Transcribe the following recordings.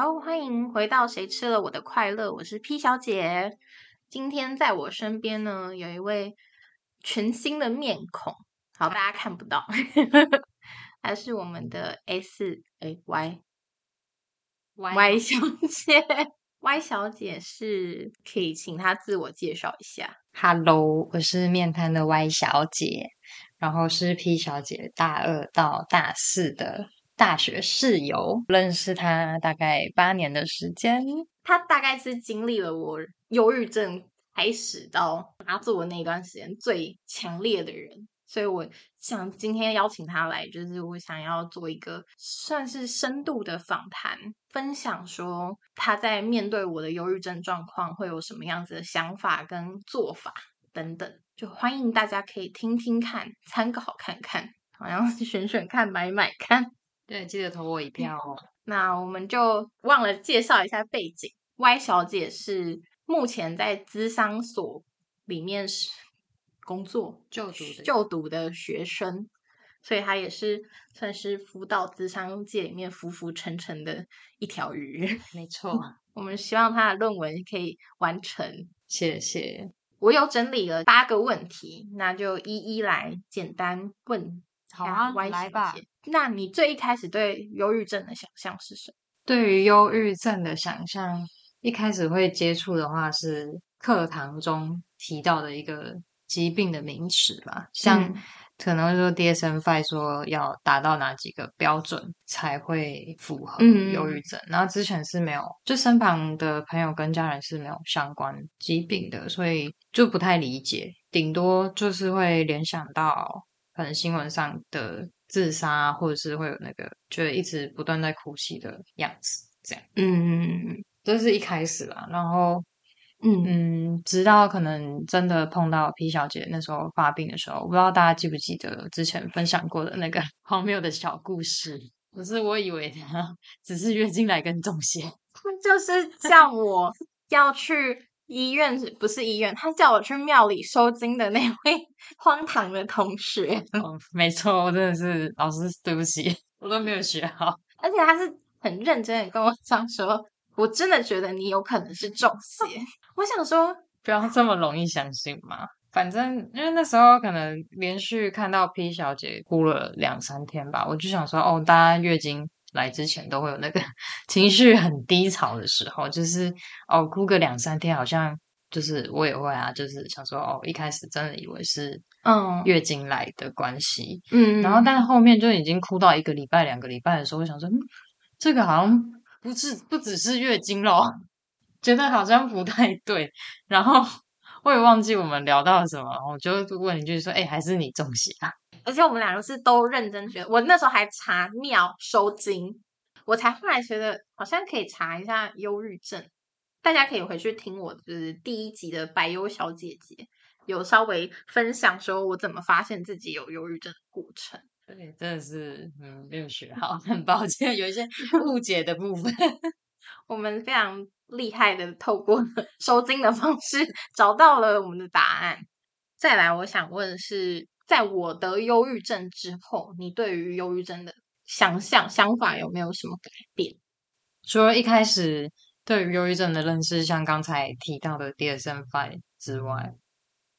好，欢迎回到《谁吃了我的快乐》，我是 P 小姐。今天在我身边呢，有一位全新的面孔，好，大家看不到，还是我们的 S 哎 Y Y 小姐。Y 小姐是可以请她自我介绍一下。Hello，我是面瘫的 Y 小姐，然后是 P 小姐大二到大四的大学室友，认识他大概八年的时间。他大概是经历了我忧郁症开始到发作的那段时间最强烈的人，所以我想今天邀请他来，就是我想要做一个算是深度的访谈，分享说他在面对我的忧郁症状况会有什么样子的想法跟做法等等，就欢迎大家可以听听看，参考看看，好像是 选选看，买买看。对，记得投我一票哦。那我们就忘了介绍一下背景。Y 小姐是目前在资商所里面是工作就读的就读的学生，所以她也是算是辅导资商界里面浮浮沉沉的一条鱼。没错，我们希望她的论文可以完成。谢谢。我有整理了八个问题，那就一一来简单问。好啊 Y 来吧小姐。那你最一开始对忧郁症的想象是什么？对于忧郁症的想象，一开始会接触的话是课堂中提到的一个疾病的名词吧，像嗯。可能会说 DSM-5 说要达到哪几个标准才会符合嗯。忧郁症，然后之前是没有，就身旁的朋友跟家人是没有相关疾病的，所以就不太理解，顶多就是会联想到可能新闻上的自杀，或者是会有那个觉得一直不断在哭泣的样子，这样。嗯这是一开始啦，然后嗯嗯，直到可能真的碰到皮小姐那时候发病的时候，我不知道大家记不记得之前分享过的那个 荒谬的小故事。可是我以为她 只是月经来跟中邪，就是叫我要去医院，不是医院，他叫我去庙里收金的那 位荒唐的同学，嗯，没错，我真的是老师，对不起，我都没有学好。而且他是很认真的跟我讲说，我真的觉得你有可能是中邪。我想说，不要这么容易相信嘛。反正因为那时候可能连续看到 P 小姐哭了两三天吧，我就想说，哦，大家月经来之前都会有那个 情绪很低潮的时候，就是哦哭个两三天，好像就是我也会啊，就是想说，哦，一开始真的以为是嗯月经来的关系，嗯然后但后面就已经哭到一个礼拜、两个礼拜的时候，我想说，嗯，这个好像不是不只是月经咯，觉得好像不太对。然后 我也忘记我们聊到了什么，我就问一句说，哎、还是你中邪啊？而且我们两个是都认真学，我那时候还查庙收金，我才后来觉得好像可以查一下忧郁症。大家可以回去听我就是第一集的白忧小姐姐，有稍微分享说我怎么发现自己有忧郁症的过程。对，真的是嗯没有学好，很抱歉，有一些误解的部分。我们非常厉害的透过收金的方式找到了我们的答案。再来，我想问的是，在我得忧郁症之后，你对于忧郁症的想象想法有没有什么改变？除了一开始对于忧郁症的认识，像刚才提到的 DSM-5 之外，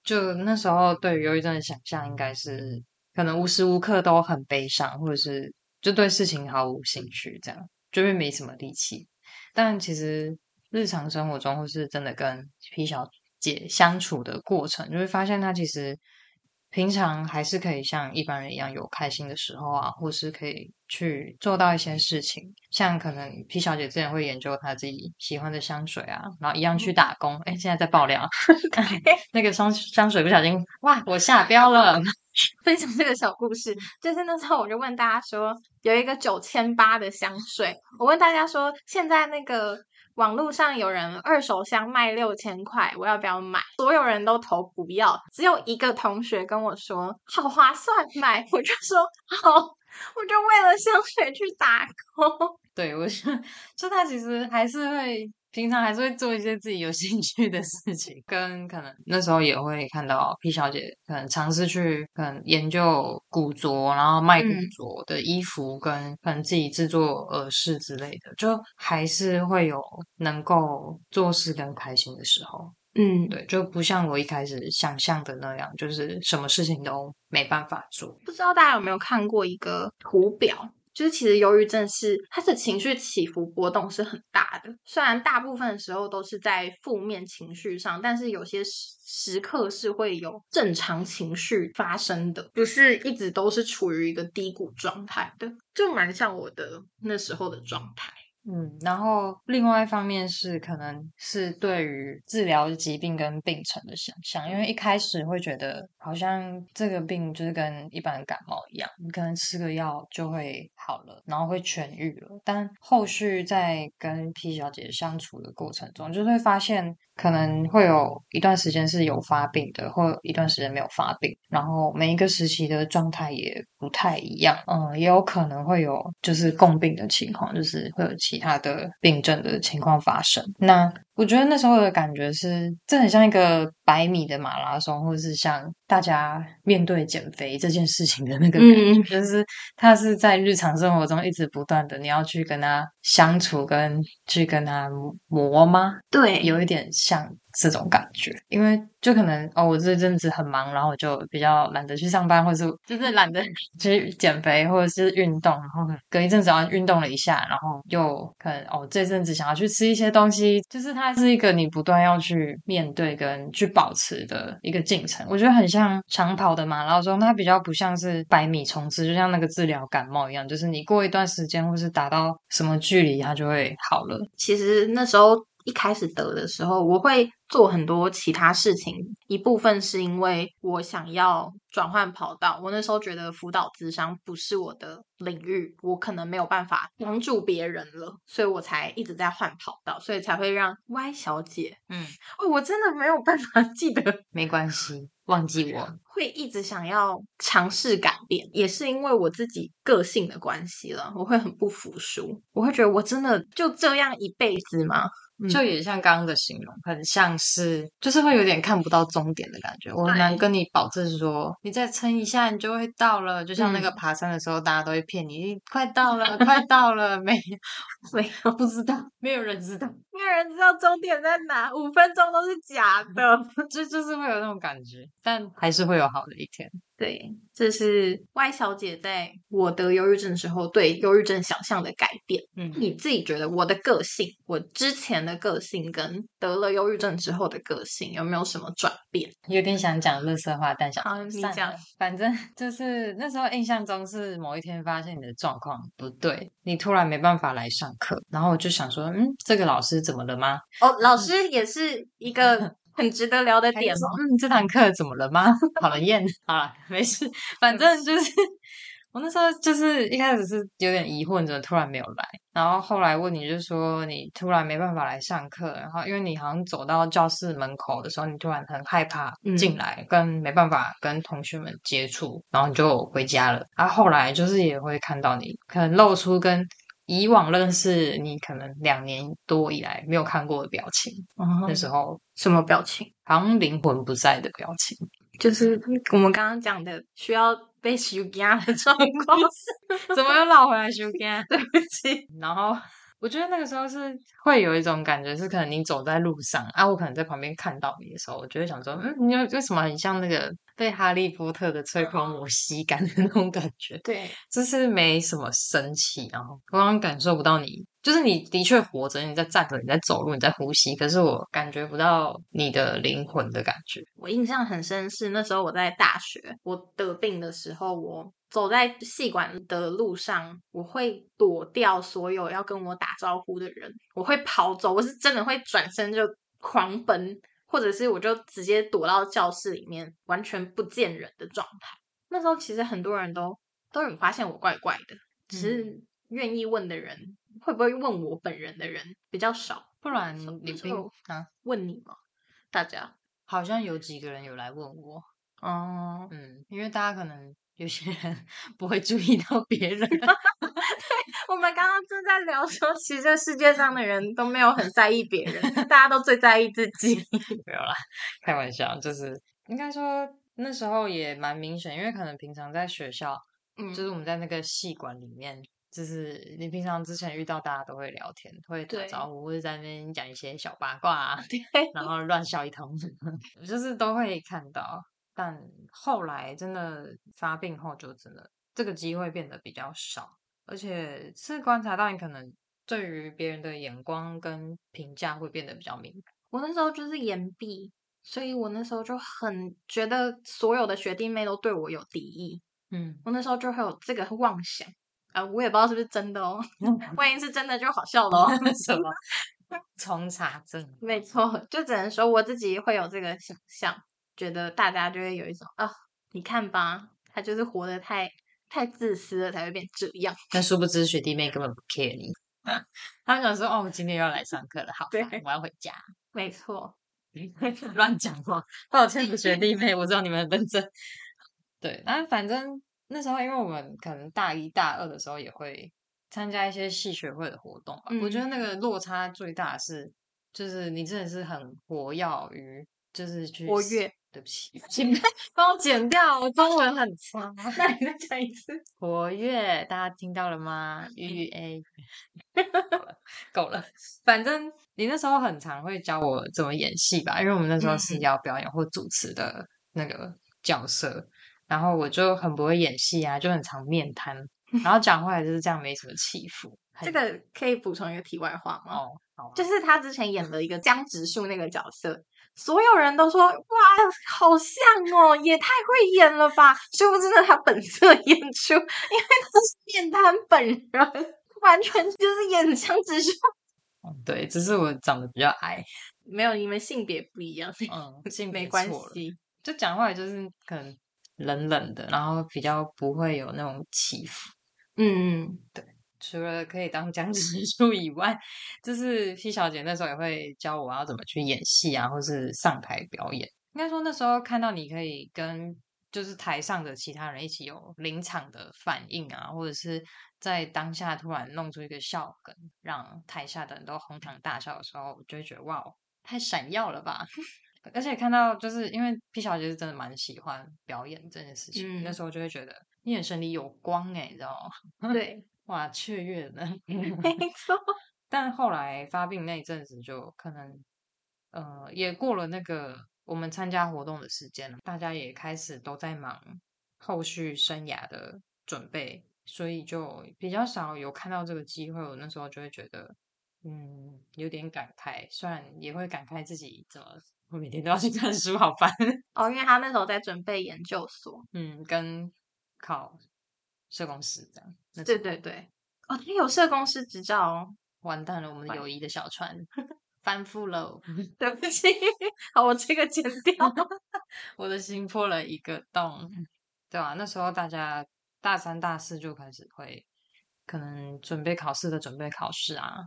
就那时候对于忧郁症的想象，应该是可能无时无刻都很悲伤，或者是就对事情毫无兴趣，这样就会没什么力气。但其实日常生活中，或是真的跟 P 小姐相处的过程，就会发现她其实平常还是可以像一般人一样有开心的时候啊，或是可以去做到一些事情，像可能 P 小姐之前会研究她自己喜欢的香水啊，然后一样去打工。哎，现在在爆料 那个香香水不小心哇，我下标了。分享这个小故事，就是那时候我就问大家说，有一个九千八的香水，我问大家说，现在那个网络上有人二手箱卖六千块，我要不要买？所有人都投不要，只有一个同学跟我说好划算，买。我就说好，我就为了香水去打工。对我就就他其实还是会平常还是会做一些自己有兴趣的事情，跟可能那时候也会看到 P 小姐可能尝试去可能研究古着，然后卖古着的衣服，跟可能自己制作耳饰之类的，就还是会有能够做事跟开心的时候。嗯，对，就不像我一开始想象的那样，就是什么事情都没办法做。不知道大家有没有看过一个图表？就是其实忧郁症是它的情绪起伏波动是很大的，虽然大部分时候都是在负面情绪上，但是有些时时刻是会有正常情绪发生的，不是一直都是处于一个低谷状态的，就蛮像我的那时候的状态。嗯，然后另外一方面是，可能是对于治疗疾病跟病程的想象，因为一开始会觉得好像这个病就是跟一般感冒一样，你可能吃个药就会好了，然后会痊愈了。但后续在跟 P 小姐相处的过程中，就会发现可能会有一段时间是有发病的，或一段时间没有发病，然后每一个时期的状态也不太一样。嗯，也有可能会有就是共病的情况，就是会有其他的病症的情况发生。那我觉得那时候的感觉是，这很像一个百米的马拉松，或者是像大家面对减肥这件事情的那个感觉，就是它是在日常生活中一直不断的，你要去跟他相处，跟去跟他磨吗？对，有一点像这种感觉，因为就可能哦，我这阵子很忙，然后我就比较懒得去上班，或者是就是懒得去减肥，或者是运动，然后隔一阵子要运动了一下，然后又可能哦，这阵子想要去吃一些东西，就是它是一个你不断要去面对跟去保持的一个进程。我觉得很像长跑的马拉松，它比较不像是百米冲刺，就像那个治疗感冒一样，就是你过一段时间或是达到什么距离，它就会好了。其实那时候。一开始得的时候，我会做很多其他事情，一部分是因为我想要转换跑道。我那时候觉得辅导智商不是我的领域，我可能没有办法帮助别人了，所以我才一直在换跑道，所以才会让 Y 小姐，嗯，哦，我真的没有办法记得，没关系，忘记我 会一直想要尝试改变，也是因为我自己个性的关系了，我会很不服输，我会觉得我真的就这样一辈子吗？就也像刚刚的形容，很像是，就是会有点看不到终点的感觉。我很难跟你保证说，你再撑一下，你就会到了。就像那个爬山的时候，大家都会骗你，快到了，快到了，没，没有，不知道，没有人知道，没有人知道终点在哪，五分钟都是假的，就就是会有那种感觉，但还是会有好的一天。对，这是 Y 小姐在我得忧郁症的时候对忧郁症想象的改变。嗯，你自己觉得我的个性，我之前的个性跟得了忧郁症之后的个性有没有什么转变？有点想讲乐色话，但想好你讲，反正就是那时候印象中是某一天发现你的状况不对，你突然没办法来上课，然后我就想说，嗯，这个老师怎么了吗？哦，老师也是一个。很值得聊的点吗？嗯，这堂课怎么了吗？好了厌，好了，没事，反正就是我那时候就是一开始是有点疑惑，怎么突然没有来？然后后来问你，就说你突然没办法来上课，然后因为你好像走到教室门口的时候，你突然很害怕进来，跟没办法跟同学们接触，然后你就回家了。然后后来就是也会看到你可能露出跟。以往认识你可能两年多以来没有看过的表情，那时候什么表情？好像灵魂不在的表情，就是我们刚刚讲的需要被修家的状况，怎么又绕回来修家？对不起，然后。我觉得那个时候是会有一种感觉，是可能你走在路上啊，我可能在旁边看到你的时候，我就会想说，嗯，你为什么很像那个被哈利波特的吹风魔吸干的那种感觉？对，就是没什么生气，然后我刚刚感受不到你，就是你的确活着，你在站着，你在走路，你在呼吸，可是我感觉不到你的灵魂的感觉。我印象很深是那时候我在大学，我得病的时候，我。走在戏馆的路上，我会躲掉所有要跟我打招呼的人，我会跑走，我是真的会转身就狂奔，或者是我就直接躲到教室里面，完全不见人的状态。那时候其实很多人都都有发现我怪怪的，只是愿意问的人会不会问我本人的人比较少，不然你不啊问你吗？大家好像有几个人有来问我哦，嗯，因为大家可能。有些人 不会注意到别人，对我们刚刚正在聊说，其实这世界上的人都没有很在意别人，大家都最在意自己。没有啦，开玩笑，就是应该说那时候也蛮明显，因为可能平常在学校，嗯就是我们在那个系馆里面，就是你平常之前遇到大家都会聊天，会打招呼，或者在那边讲一些小八卦 然后乱笑一通，就是都会看到。但后来真的发病后，就真的这个机会变得比较少，而且是观察到你可能对于别人的眼光跟评价会变得比较敏感。我那时候就是眼闭，所以我那时候就很觉得所有的学弟妹都对我有敌意。嗯，我那时候就会有这个妄想啊，我也不知道是不是真的哦，万一是真的就好笑了哦。什么重查证？没错，就只能说我自己会有这个想象，觉得大家就会有一种啊，你看吧，他就是活得太太自私了，才会变这样。但殊不知学弟妹根本不 care 你，他们想说哦，我今天又要来上课了，好对，我要回家。没错，乱讲话，抱歉，学弟妹，我知道你们很认真。对，但反正那时候，因为我们可能大一大二的时候也会参加一些系学会的活动吧。我觉得嗯那个落差最大的是，就是你真的是很活跃于，就是去活跃。对不起，请 帮我剪掉，我中文很差。那你再讲一次。活跃，大家听到了吗？吁 A，好了，够了。反正你那时候很常会教我怎么演戏吧，因为我们那时候是嗯要表演或主持的那个角色，然后我就很不会演戏啊，就很常面瘫，然后讲话也就是这样，没什么起伏。很这个可以补充一个题外话吗？哦，好啊，就是他之前演了一个江直树那个角色，所有人都说哇，好像哦，也太会演了吧！殊不知那他本色演出，因为他是面瘫本人，完全就是演江直树。嗯对，只是我长得比较矮，没有，你们性别不一样，嗯，性别没关系。就讲话也就是可能冷冷的，然后比较不会有那种起伏。嗯，除了可以当讲直树以外，就是 P 小姐那时候也会教我要怎么去演戏啊，或是上台表演。应该说那时候看到你可以跟就是台上的其他人一起有临场的反应啊，或者是在当下突然弄出一个笑梗，让台下的人都哄堂大笑的时候，我就会觉得哇，太闪耀了吧！而且看到就是因为 P 小姐是真的蛮喜欢表演这件事情，那嗯时候就会觉得你眼神里有光哎、你知道吗？对，哇，雀跃呢。没错。但后来发病那一阵子，就可能呃也过了那个我们参加活动的时间了，大家也开始都在忙后续生涯的准备，所以就比较少有看到这个机会。我那时候就会觉得，嗯，有点感慨，虽然也会感慨自己怎么我每天都要去看书，好烦。哦，因为他那时候在准备研究所。嗯，跟考社工师这样，那对对对。哦，你有社工师执照哦。完蛋了，我们完友谊的小船翻覆了。对不起，好，我这个剪掉。我的心破了一个洞，对吧、那时候大家大三、大四就开始会可能准备考试的准备考试啊，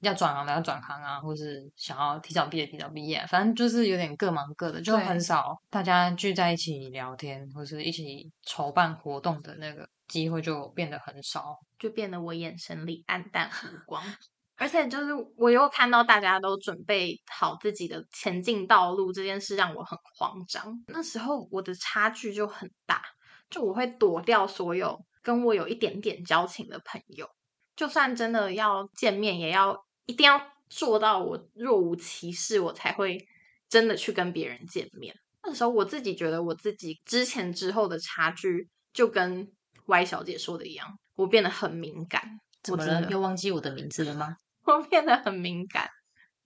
要转行的要转行啊，或是想要提早毕业提早毕业，反正就是有点各忙各的，就很少大家聚在一起聊天或是一起筹办活动的那个机会就变得很少。就变得我眼神里暗淡无光。而且就是我又看到大家都准备好自己的前进道路，这件事让我很慌张。那时候我的差距就很大，就我会躲掉所有跟我有一点点交情的朋友，就算真的要见面，也要一定要做到我若无其事，我才会真的去跟别人见面。那时候我自己觉得我自己之前之后的差距，就跟 Y 小姐说的一样，我变得很敏感。怎么了？又忘记我的名字了吗？我变得很敏感，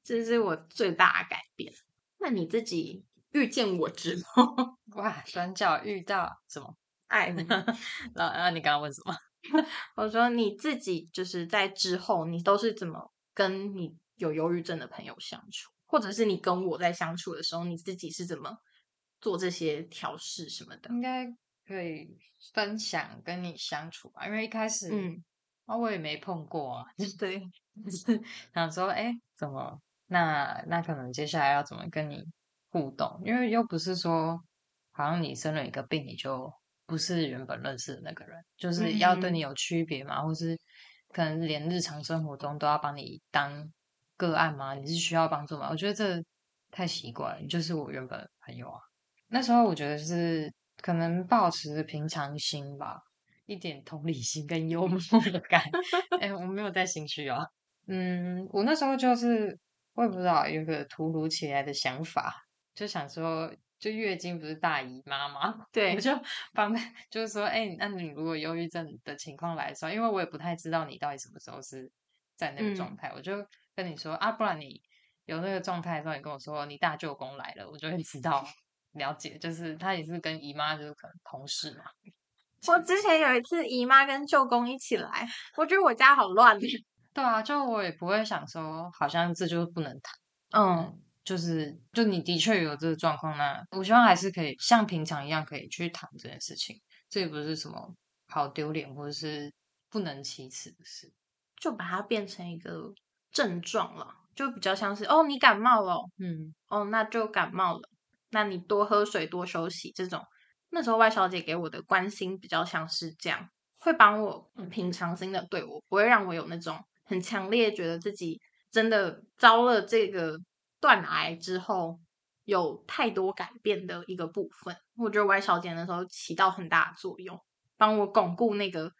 这是我最大的改变。那你自己遇见我之后，哇，转角遇到什么？爱吗？那那你刚刚问什么？我说你自己就是在之后，你都是怎么跟你有忧郁症的朋友相处，或者是你跟我在相处的时候，你自己是怎么做这些调试什么的？应该可以分享跟你相处吧，因为一开始，嗯，啊，我也没碰过啊，对，就是想说，哎，怎么？那那可能接下来要怎么跟你互动？因为又不是说，好像你生了一个病，你就不是原本认识的那个人，就是要对嗯你有区别嘛，或是可能连日常生活中都要帮你当个案吗？你是需要帮助吗？我觉得这太奇怪了。你就是我原本的朋友啊。那时候我觉得是可能保持着平常心吧，一点同理心跟幽默感。哎，我没有在心虚啊。嗯，我那时候就是我也不知道有个突如其来的想法，就想说。就月经不是大姨妈吗？对，我就帮他，就是说，哎，那你如果忧郁症的情况来说，因为我也不太知道你到底什么时候是在那个状态，我就跟你说啊，不然你有那个状态的时候，你跟我说你大舅公来了，我就会知道了解，就是他也是跟姨妈就是可能同事嘛。我之前有一次姨妈跟舅公一起来，我觉得我家好乱。对啊，就我也不会想说，好像这就是不能谈。嗯。就是，就你的确有这个状况，那我希望还是可以像平常一样可以去谈这件事情，这也不是什么好丢脸或者是不能启齿的事，就把它变成一个症状了，就比较像是哦，你感冒了，嗯，哦，那就感冒了，那你多喝水，多休息，这种那时候外小姐给我的关心比较像是这样，会帮我平常心的对我，不会让我有那种很强烈觉得自己真的遭了这个。断癌之后有太多改变的一个部分，我觉得 Y 小姐那时候起到很大的作用，帮我巩固那个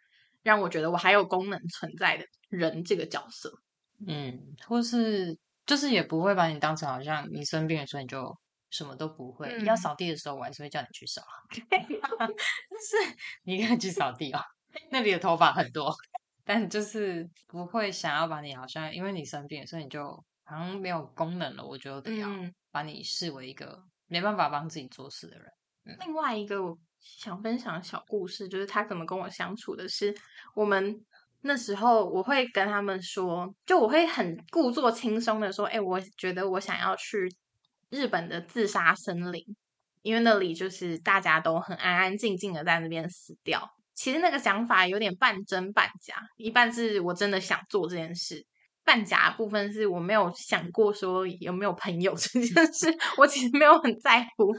让我觉得我还有功能存在的人这个角色。嗯，或是就是也不会把你当成好像你生病的时候你就什么都不会。要扫地的时候，我还是会叫你去扫。就 是你可以去扫地哦，那里的头发很多，但就是不会想要把你好像因为你生病，所以你就。好像没有功能了，我就得要把你视为一个没办法帮自己做事的人。另外一个我想分享的小故事，就是他怎么跟我相处的。是我们那时候，我会跟他们说，就我会很故作轻松的说：“哎，我觉得我想要去日本的自杀森林，因为那里就是大家都很安安静静的在那边死掉。”其实那个想法有点半真半假，一半是我真的想做这件事。半假部分是我没有想过说有没有朋友 这件事，我其实没有很在乎。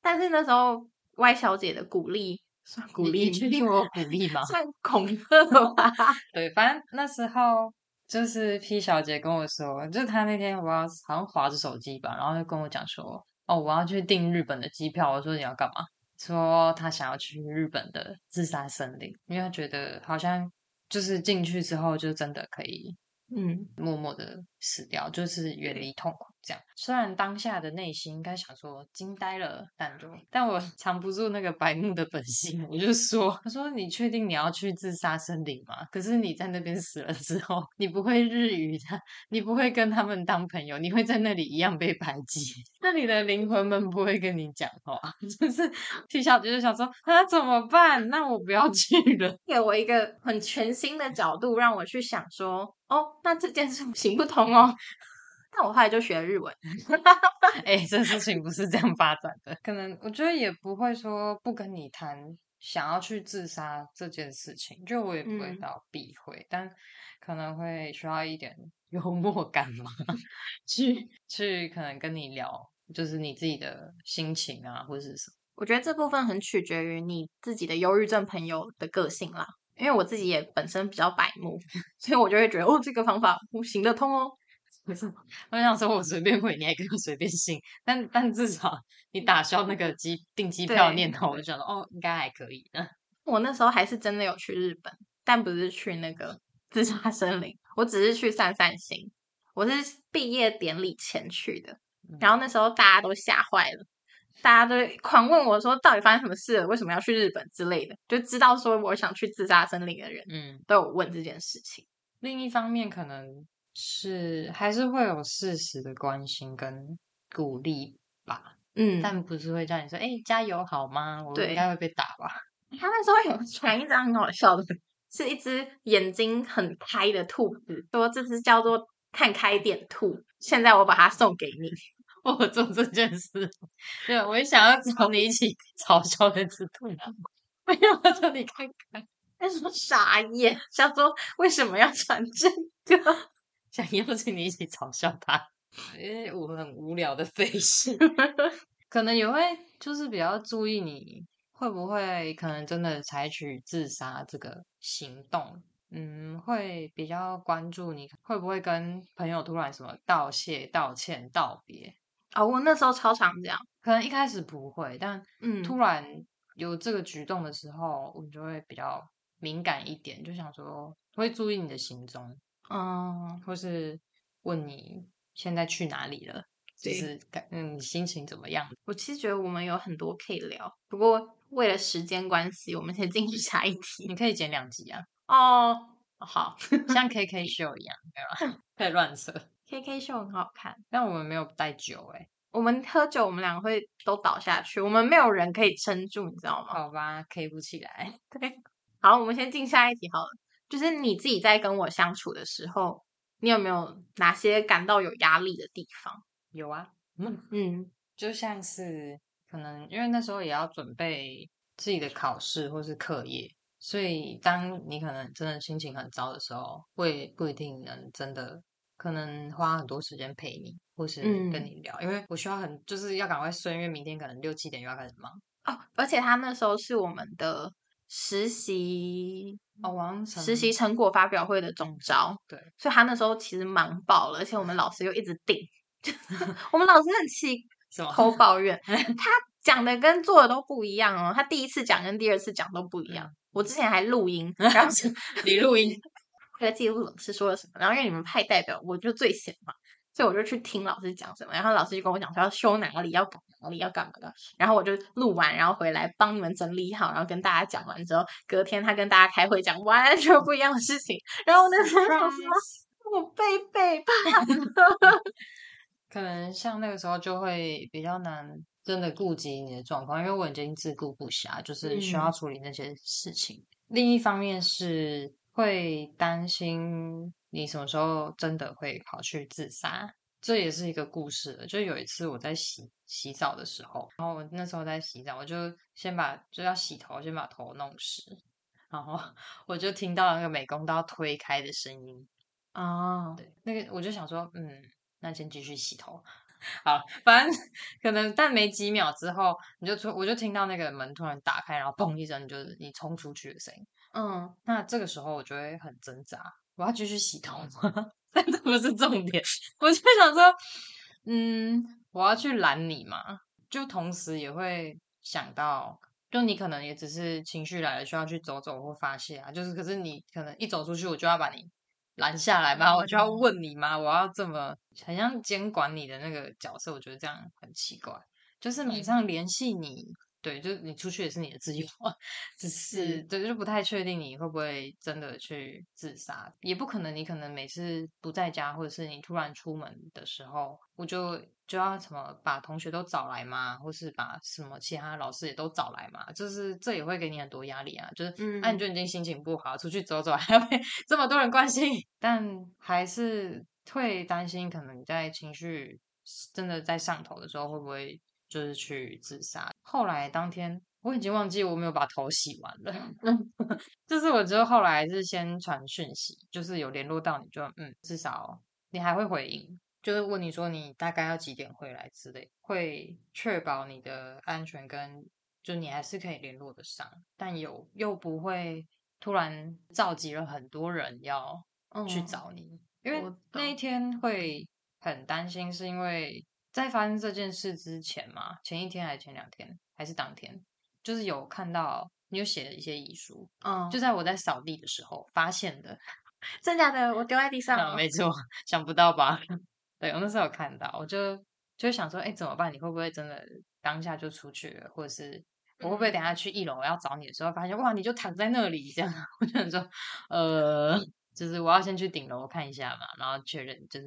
但是那时候 Y 小姐的鼓励算鼓励，你确定我鼓励吗？算恐吓吧。对，反正那时候就是 P 小姐跟我说，就她那天我要好像划着手机吧，然后就跟我讲说，哦，我要去订日本的机票。我说你要干嘛？说她想要去日本的自杀森林，因为她觉得好像就是进去之后就真的可以。嗯，默默的死掉，就是远离痛苦。这样，虽然当下的内心应该想说惊呆了，但就但我藏不住那个白目的本性，我就说：“他说你确定你要去自杀森林吗？可是你在那边死了之后，你不会日语的，你不会跟他们当朋友，你会在那里一样被排挤，那你的灵魂们不会跟你讲话。”就是 T 小姐就想说：“啊，怎么办？那我不要去了。”给我一个很全新的角度，让我去想说：“哦，那这件事行不通哦。”那我后来就学日文。哎，这事情不是这样发展的。可能我觉得也不会说不跟你谈想要去自杀这件事情，就我也不会到避讳，但可能会需要一点 幽默感嘛，去去可能跟你聊，就是你自己的心情啊，或者是什么。我觉得这部分很取决于你自己的忧郁症朋友的个性啦，因为我自己也本身比较白目，所以我就会觉得哦，这个方法行得通哦。不是，我想说，我随便回，你还可以随便信，但但至少你打消那个机订机票念头，我就想到哦，应该还可以的。我那时候还是真的有去日本，但不是去那个 自杀森林，我只是去散散心。我是毕业典礼前去的，然后那时候大家都吓坏了，大家都狂问我说，到底发生什么事了？为什么要去日本之类的？就知道说我想去自杀森林的人，嗯，都有问这件事情。另一方面，可能。是还是会有事实的关心跟鼓励吧，嗯，但不是会叫你说，哎，加油好吗？我应该会被打吧？他那时候有传一张很好笑的，是一只眼睛很开的兔子，说这只叫做看开点兔。现在我把它送给你，我做这件事，对，我也想要找你一起嘲笑那只兔子，没有叫你看看，他说傻眼，想说为什么要传这个？想邀请你一起嘲笑他，因为我很无聊的费事，可能也会就是比较注意你会不会可能真的采取自杀这个行动，嗯，会比较关注你会不会跟朋友突然什么道谢、道歉、道别。哦，我那时候超常这样，可能一开始不会，但嗯，突然有这个举动的时候，我就会比较敏感一点，就想说会注意你的行踪，嗯，或是问你现在去哪里了，就是感嗯心情怎么样？我其实觉得我们有很多可以聊，不过为了时间关系，我们先进去下一题。你可以剪两集啊，哦，好像 K K 秀一样，没有？可以乱扯，，K K 秀很好看。但我们没有带酒哎、我们喝酒，我们两个会都倒下去，我们没有人可以撑住，你知道吗？好吧，K 不起来。对，好，我们先进下一题好了。就是你自己在跟我相处的时候，你有没有哪些感到有压力的地方？有啊，嗯，嗯就像是可能因为那时候也要准备自己的考试或是课业，所以当你可能真的心情很糟的时候，会不一定能真的可能花很多时间陪你，或是跟嗯你聊，因为我需要很就是要赶快睡，因为明天可能六七点又要开始忙。哦，而且他那时候是我们的实习哦，实习成果发表会的总招，对，所以他那时候其实忙爆了，而且我们老师又一直定，我们老师很气，什么偷抱怨，他讲的跟做的都不一样哦，他第一次讲跟第二次讲都不一样。我之前还录音，然后你录音？为了记录老师说了什么，然后因为你们派代表，我就最闲嘛，所以我就去听老师讲什么，然后老师就跟我讲说要修哪里，要补哪里，要干嘛的，然后我就录完，然后回来帮你们整理好，然后跟大家讲完之后，隔天他跟大家开会讲完全不一样的事情，然后我那时候想说，我被背叛了，可能像那个时候就会比较难真的顾及你的状况，因为我已经自顾不暇，就是需要嗯。处理那些事情。另一方面是会担心你什么时候真的会跑去自杀，这也是一个故事了。就有一次我在洗洗澡的时候，然后我那时候在洗澡，我就先把就要洗头，先把头弄湿，然后 我就听到那个美工刀推开的声音，哦，对，那个我就想说，嗯，那先继续洗头。好，反正 可能但没几秒之后，你就突我就听到那个门突然打开，然后砰一声，就是你冲出去的声音。嗯，那这个时候我就会很挣扎，我要继续洗头吗？但 这不是重点，我就想说，嗯，我要去拦你嘛，就同时也会想到，就你可能也只是情绪来了，需要去走走或发泄啊，就是可是你可能一走出去，我就要把你拦下来嘛，我就要问你嘛，我要这么很像监管你的那个角色，我觉得这样很奇怪，就是马上联系你。对，就是你出去也是你的自由，只是对，就不太确定你会不会真的去自杀，也不可能。你可能每次不在家，或者是你突然出门的时候，我就就要什么把同学都找来嘛，或是把什么其他老师也都找来嘛，就是这也会给你很多压力啊。就是，嗯那，你就已经心情不好，出去走走 还要被这么多人关心，但还是会担心，可能你在情绪真的在上头的时候，会不会就是去自杀？后来当天我已经忘记我没有把头洗完了，就是我之后后来是先传讯息，就是有联络到你就嗯，至少你还会回应，就是问你说你大概要几点回来之类，会确保你的安全跟就你还是可以联络得上，但有又不会突然召集了很多人要去嗯找你，因为那一天会很担心，是因为在发生这件事之前嘛，前一天还是前两天还是当天，就是有看到你有写了一些遗书，嗯，就在我在扫地的时候发现的。真假的，我丢在地上没错，想不到吧？对我那时候有看到，我就就想说，哎，怎么办？你会不会真的当下就出去了，或者是我会不会等下去一楼我要找你的时候，发现哇，你就躺在那里这样？我就想说，呃，就是我要先去顶楼看一下嘛，然后确认就是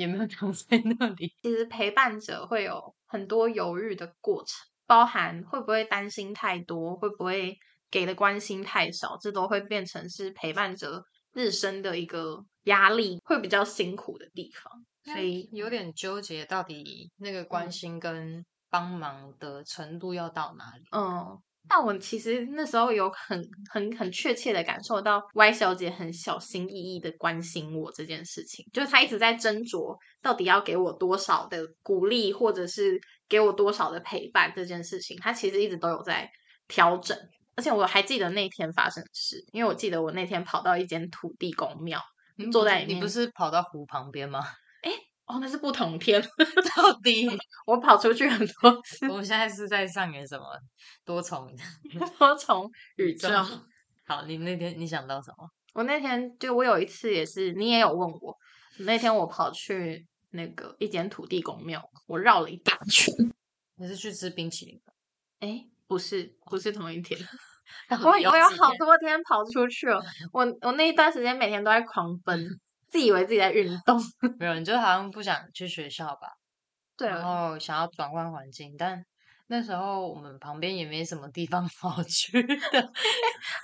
有没有躺在那里。其实陪伴者会有很多犹豫的过程，包含会不会担心太多，会不会给的关心太少，这都会变成是陪伴者日生的一个压力，会比较辛苦的地方。所以，有点纠结，到底那个关嗯心跟帮忙的程度要到哪里？嗯，但我其实那时候有很很很确切的感受到 Y 小姐很小心翼翼的关心我这件事情，就是她一直在斟酌到底要给我多少的鼓励，或者是给我多少的陪伴这件事情，她其实一直都有在调整。而且我还记得那天发生的事，因为我记得我那天跑到一间土地公庙，坐在里面。你不是跑到湖旁边吗？哦，那是不同天。到底我跑出去很多次，我们现在是在上演什么多重 多重宇 宙？好，你那天你想到什么？我那天就我有一次也是，你也有问我，那天我跑去那个一间土地公庙，我绕了一大圈。你是去吃冰淇淋的？哎，不是，不是同一天。我我有好多天跑出去了，我我那一段时间每天都在狂奔。自以为自己在运动，没有，你就好像不想去学校吧？对，然后想要转换环境，但那时候我们旁边也没什么地方 好去的，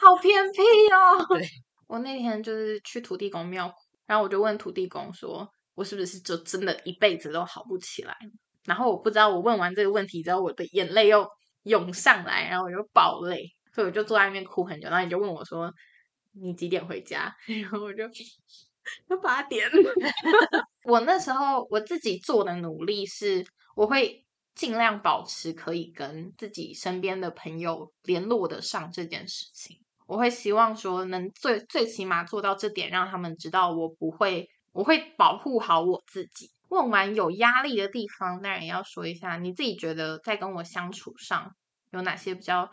好偏僻哦。对，我那天就是去土地公庙，然后我就问土地公说：“我是不是就真的一辈子都好不起来？”然后我不知道，我问完这个问题之后，我的眼泪又涌上来，然后我就爆泪，所以我就坐在那边哭很久。然后你就问我说：“你几点回家？”然后我就。要八点。我那时候我自己做的努力是，我会尽量保持可以跟自己身边的朋友联络得上这件事情。我会希望说，能最最起码做到这点，让他们知道我不会，我会保护好我自己。问完有压力的地方，当然也要说一下，你自己觉得在跟我相处上有哪些比较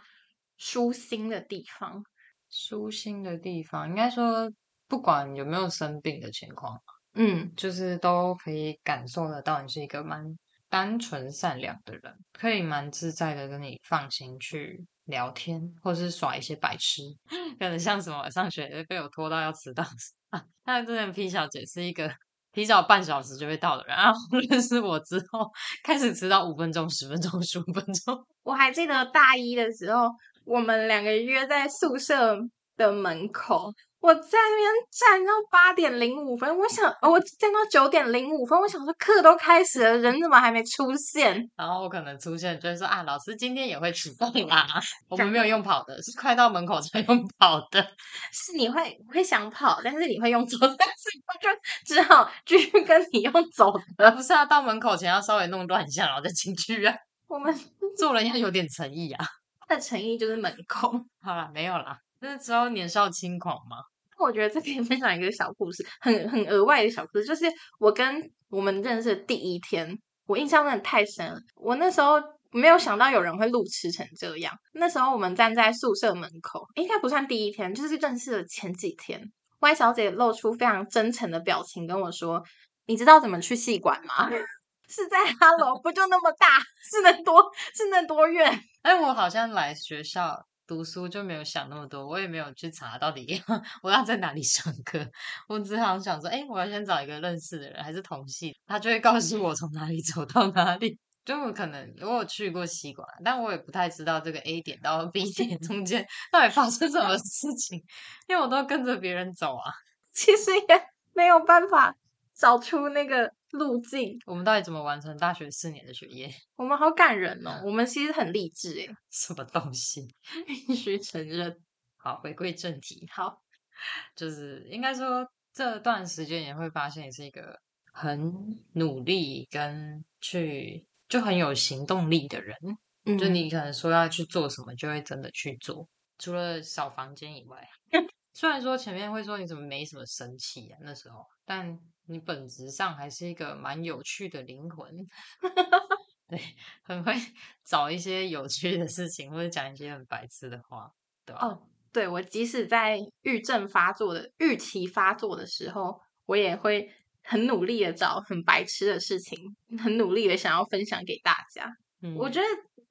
舒心的地方？舒心的地方，应该说。不管有没有生病的情况，嗯，就是都可以感受得到你是一个蛮单纯善良的人，可以蛮自在的跟你放心去聊天，或是耍一些白痴，可能像什么上学被我拖到要迟到啊。那之前 P 小姐是一个提早半小时就会到的人，然后 认识我之后开始迟到五分钟、十分钟、十五分钟。我还记得大一的时候，我们两个约在宿舍的门口。我在那边站到八点零五分，我想我站到九点零五分，我想说课都开始了，人怎么还没出现？然后我可能出现，就是说啊，老师今天也会迟到啦。我们没有用跑的，是快到门口才用跑的。是你会会想跑，但是你会用走，但是我就只好继续跟你用走的。不是啊，到门口前要稍微弄乱一下，然后再进去啊。我们 做人要有点诚意啊。他的诚意就是门口。好了，没有啦。那时候年少轻狂嘛。我觉得这可以分享一个小故事，很很额外的小故事，就是我跟我们认识的第一天，我印象真的太深了。我那时候没有想到有人会路痴成这样。那时候我们站在宿舍门口，应该不算第一天，就是认识的前几天。Y 小姐露出非常真诚的表情跟我说：“你知道怎么去戏馆吗？是在哈喽，不就那么大，是能多是能多远？哎，我好像来学校。”读书就没有想那么多，我也没有去查到底 我要在哪里上课。我只好想说，哎，我要先找一个认识的人，还是同系，他就会告诉我从哪里走到哪里。就我可能我有去过西馆，但我也不太知道这个 A 点到 B 点中间到底发生什么事情，因为我都跟着别人走啊。其实也没有办法找出那个。路径，我们到底怎么完成大学四年的学业？我们好感人哦！我们其实很励志诶。什么东西？必须承认。好，回归正题。好，就是应该说这段时间也会发现你是一个很努力跟去就很有行动力的人。嗯，就你可能说要去做什么，就会真的去做。除了扫房间以外，虽然说前面会说你怎么没什么生气啊，那时候，但。你本质上还是一个蛮有趣的灵魂，对，很会 找一些有趣的事情，或者讲一些很白痴的话，对吧？哦，对，我即使在郁症发作的预期发作的时候，我也会很努力的找很白痴的事情，很努力的想要分享给大家。嗯，我觉得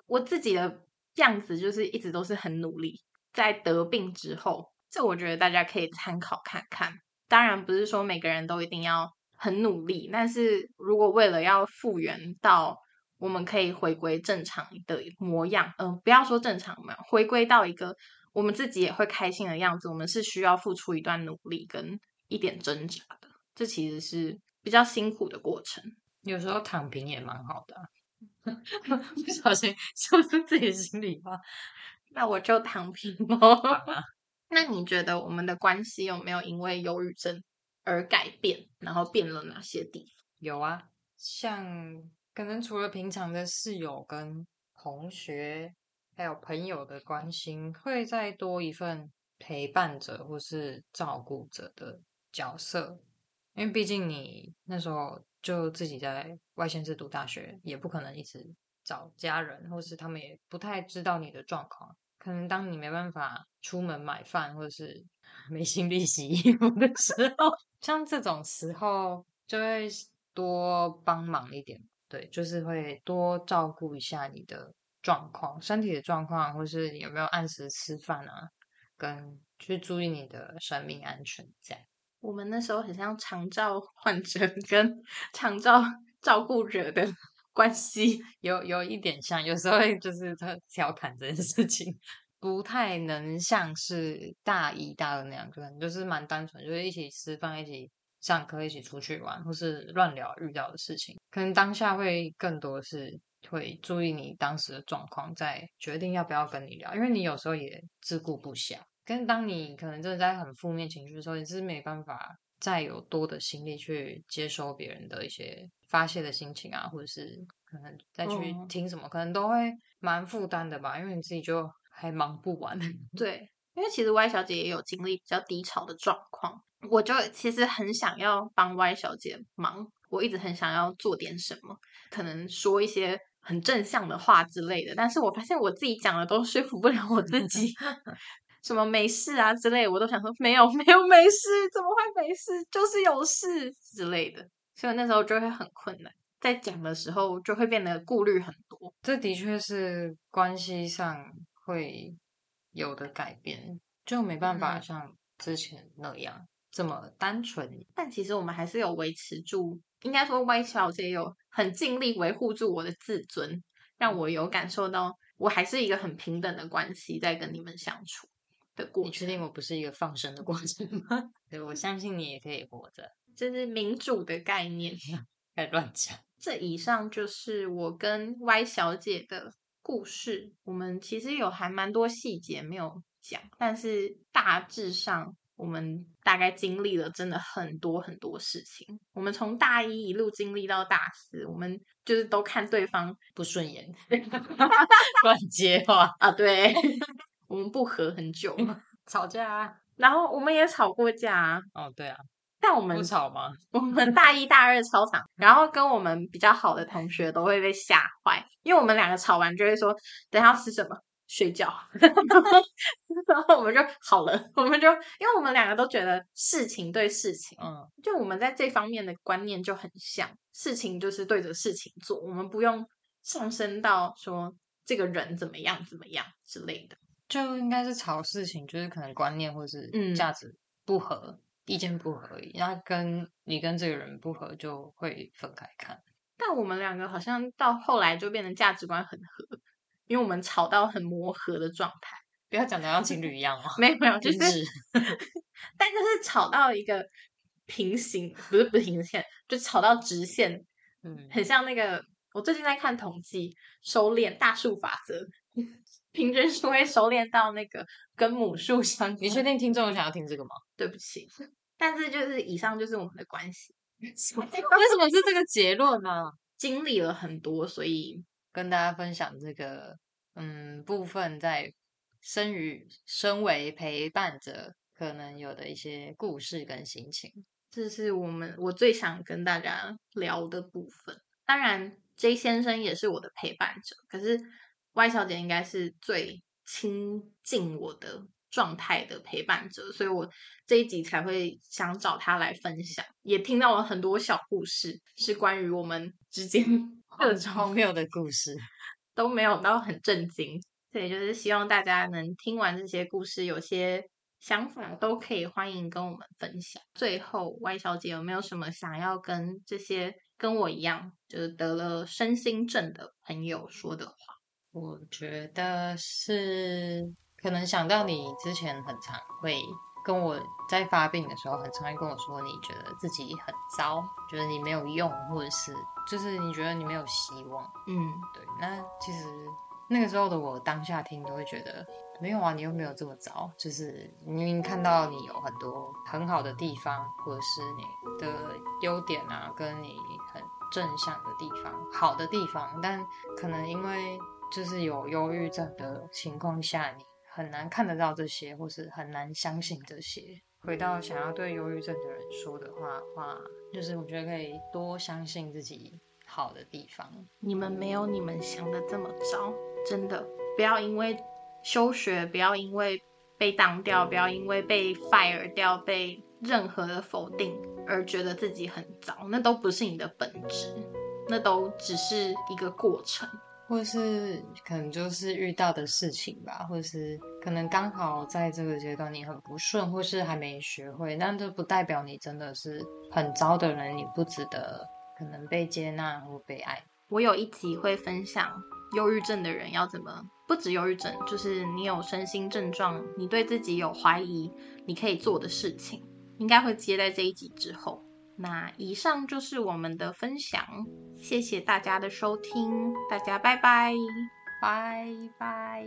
我自己的样子就是一直都是很努力，在得病之后，这我觉得大家可以参考看看。当然不是说每个人都一定要很努力，但是如果为了要复原到我们可以回归正常的模样，嗯，不要说正常嘛，回归到一个我们自己也会开心的样子，我们是需要付出一段努力跟一点挣扎的，这其实是比较辛苦的过程。有时候躺平也蛮好的，不小心 说出自己心里话，那我就躺平喽。那你觉得我们的关系有没有因为忧郁症而改变？然后变了哪些地方？有啊，像可能除了平常的室友跟同学，还有朋友的关心，会再多一份陪伴者或是照顾者的角色。因为毕竟你那时候就自己在外县市读大学，也不可能一直找家人，或是他们也不太知道你的状况。可能当你没办法出门买饭，或者是 没心力洗衣服的时候，像这种时候就会多帮忙一点，对，就是会多照顾一下你的状况，身体的状况，或是你有没有按时吃饭啊，跟去注意你的生命安全。这样，我们那时候很像长照患者跟 长照照顾者的。关系 有有一点像，有时候就是他调侃这件事情，不太能像是大一、大二那样，可能就是蛮单纯，就是一起吃饭、一起上课、一起出去玩，或是乱聊遇到的事情。可能当下会更多是会注意你当时的状况，再决定要不要跟你聊，因为你有时候也自顾不暇。跟当你可能真的在很负面情绪的时候，你是没办法。再有多的心力去接收别人的一些发泄的心情啊，或者是可能再去听什么，可能都会蛮负担的吧，因为你自己就还忙不完。对，因为其实 Y 小姐也有经历比较低潮的状况，我就其实很想要帮 Y 小姐忙，我一直很想要做点什么，可能说一些很正向的话之类的，但是我发现我自己讲的都说服不了我自己。什么没事啊之类，我都想说没有没有没事，怎么会没事？就是有事之类的，所以那时候就会很困难，在讲的时候就会变得顾虑很多。这的确是关系上会有的改变，就没办法像之前那样这么单纯。但其实我们还是有维持住，应该说 Y 小姐有很尽力维护住我的自尊，让我有感受到我还是一个很平等的关系在跟你们相处。的过，你确定我不是一个放生的过程吗？对，我相信你也可以活着。这是民主的概念，该乱讲。这以上就是我跟 Y 小姐的故事。我们其实有还蛮多细节没有讲，但是大致上我们大概经历了真的很多很多事情。我们从大一一路经历到大四，我们就是都看对方不顺眼，乱接话啊，对。我们不和很久，吵架，啊，然后我们也吵过架。哦，对啊，但我们不吵吗？我们大一、大二超长，然后跟我们比较好的同学都会被吓坏，因为我们两个吵完就会说：“等下吃什么？睡觉。”然后我们就好了，我们就因为我们两个都觉得事情对事情，嗯，就我们在这方面的观念就很像，事情就是对着事情做，我们不用上升到说这个人怎么样怎么样之类的。就应该是吵事情，就是可能观念或是价值不合、意见不合，而已。那跟你跟这个人不合，就会分开看。但我们两个好像到后来就变成价值观很合，因为我们吵到很磨合的状态。不要讲的像情侣一样哦，没有没有，就是，但就是吵到一个平行，不是不是平行线，就吵到直线。嗯，很像那个，我最近在看统计，收敛大数法则。平均数会收敛到那个跟母数相。你确定听众想要听这个吗？对不起，但是就是以上就是我们的关系。为什么是这个结论呢？经历了很多，所以跟大家分享这个嗯部分，在生于身为陪伴者可能有的一些故事跟心情。这是我们我最想跟大家聊的部分。当然，J 先生也是我的陪伴者，可是。Y 小姐应该是最亲近我的状态的陪伴者，所以我这一集才会想找她来分享。也听到了很多小故事，是关于我们之间各种荒谬的故事，都没有到很震惊。所以就是希望大家能听完这些故事，有些想法都可以欢迎跟我们分享。最后，Y 小姐有没有什么想要跟这些跟我一样就是得了身心症的朋友说的话？我觉得是可能想到你之前很常会跟我在发病的时候，很常会跟我说，你觉得自己很糟，觉得你没有用，或者是就是你觉得你没有希望。嗯，对。那其实那个时候的我当下听都会觉得没有啊，你又没有这么糟，就是明明看到你有很多很好的地方，或者是你的优点啊，跟你很正向的地方、好的地方，但可能因为。就是有忧郁症的情况下，你很难看得到这些，或是很难相信这些。回到想要对忧郁症的人说的话话，就是我觉得可以多相信自己好的地方。你们没有你们想的这么糟，真的不要因为休学，不要因为被当掉，不要因为被 fire 掉，被任何的否定而觉得自己很糟，那都不是你的本质，那都只是一个过程。或是可能就是遇到的事情吧，或是可能刚好在这个阶段你很不顺，或是还没学会，但这不代表你真的是很糟的人，你不值得可能被接纳或被爱。我有一集会分享忧郁症的人要怎么，不止忧郁症，就是你有身心症状，你对自己有怀疑，你可以做的事情，应该会接在这一集之后。那以上就是我们的分享，谢谢大家的收听，大家拜拜，拜拜。